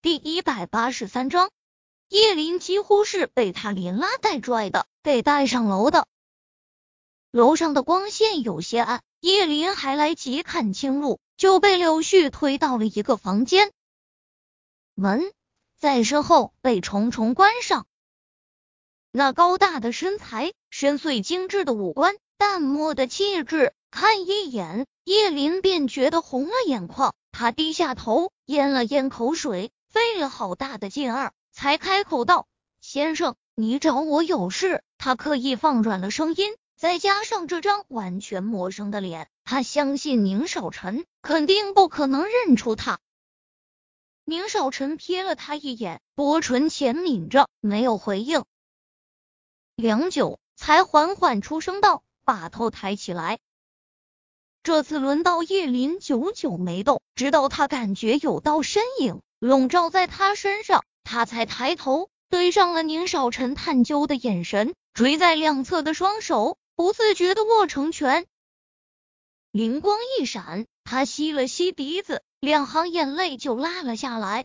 第一百八十三章，叶林几乎是被他连拉带拽的给带上楼的。楼上的光线有些暗，叶林还来及看清路，就被柳絮推到了一个房间。门在身后被重重关上。那高大的身材，深邃精致的五官，淡漠的气质，看一眼叶林便觉得红了眼眶。他低下头，咽了咽口水。费了好大的劲儿，才开口道：“先生，你找我有事？”他刻意放软了声音，再加上这张完全陌生的脸，他相信宁少臣肯定不可能认出他。宁少臣瞥了他一眼，薄唇浅抿着，没有回应。良久，才缓缓出声道：“把头抬起来。”这次轮到叶林久久没动，直到他感觉有道身影。笼罩在他身上，他才抬头对上了宁少臣探究的眼神，垂在两侧的双手不自觉的握成拳。灵光一闪，他吸了吸鼻子，两行眼泪就落了下来。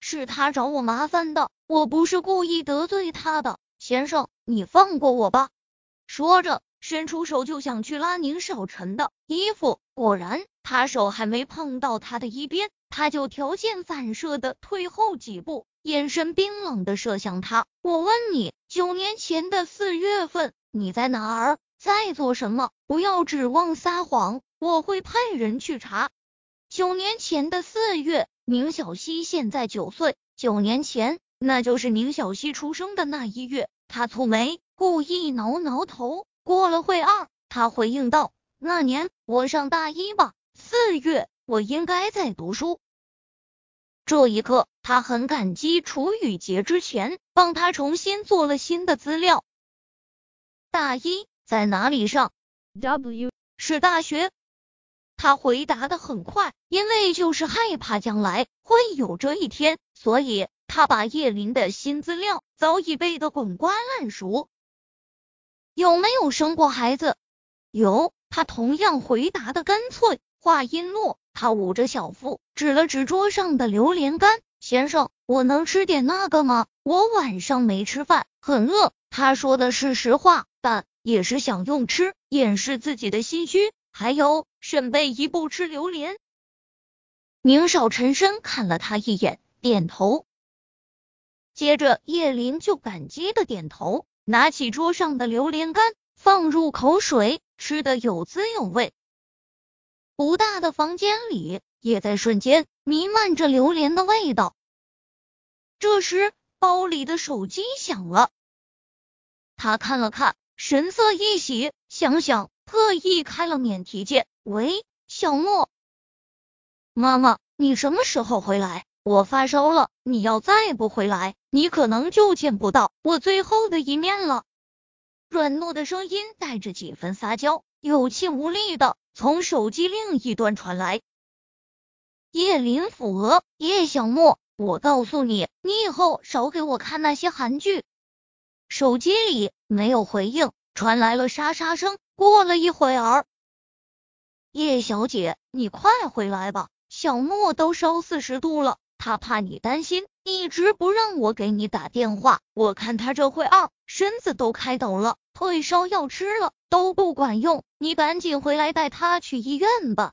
是他找我麻烦的，我不是故意得罪他的，先生，你放过我吧。说着，伸出手就想去拉宁少臣的衣服，果然，他手还没碰到他的衣边。他就条件反射的退后几步，眼神冰冷的射向他。我问你，九年前的四月份你在哪儿，在做什么？不要指望撒谎，我会派人去查。九年前的四月，宁小溪现在九岁，九年前那就是宁小溪出生的那一月。他蹙眉，故意挠挠头。过了会儿，他回应道：“那年我上大一吧，四月我应该在读书。”这一刻，他很感激楚雨洁之前帮他重新做了新的资料。大一在哪里上？W 是大学。他回答的很快，因为就是害怕将来会有这一天，所以他把叶林的新资料早已背得滚瓜烂熟。有没有生过孩子？有。他同样回答的干脆。话音落。他捂着小腹，指了指桌上的榴莲干。先生，我能吃点那个吗？我晚上没吃饭，很饿。他说的是实话，但也是想用吃掩饰自己的心虚。还有，沈贝一不吃榴莲。宁少臣深看了他一眼，点头。接着叶林就感激的点头，拿起桌上的榴莲干，放入口水，吃的有滋有味。不大的房间里，也在瞬间弥漫着榴莲的味道。这时，包里的手机响了，他看了看，神色一喜，想想，特意开了免提键：“喂，小莫，妈妈，你什么时候回来？我发烧了，你要再不回来，你可能就见不到我最后的一面了。”软糯的声音带着几分撒娇，有气无力的。从手机另一端传来，叶林抚额，叶小莫，我告诉你，你以后少给我看那些韩剧。手机里没有回应，传来了沙沙声。过了一会儿，叶小姐，你快回来吧，小莫都烧四十度了，他怕你担心，一直不让我给你打电话。我看他这会儿身子都开抖了。退烧药吃了都不管用，你赶紧回来带他去医院吧。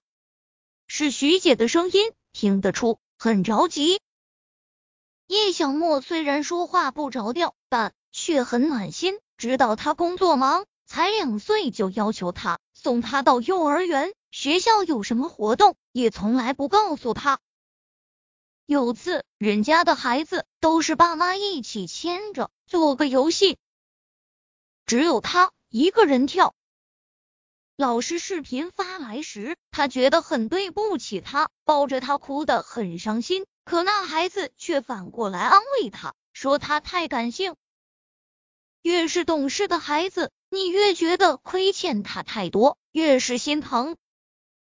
是徐姐的声音，听得出很着急。叶小莫虽然说话不着调，但却很暖心。知道他工作忙，才两岁就要求他送他到幼儿园，学校有什么活动也从来不告诉他。有次人家的孩子都是爸妈一起牵着做个游戏。只有他一个人跳。老师视频发来时，他觉得很对不起他，抱着他哭得很伤心。可那孩子却反过来安慰他，说他太感性。越是懂事的孩子，你越觉得亏欠他太多，越是心疼。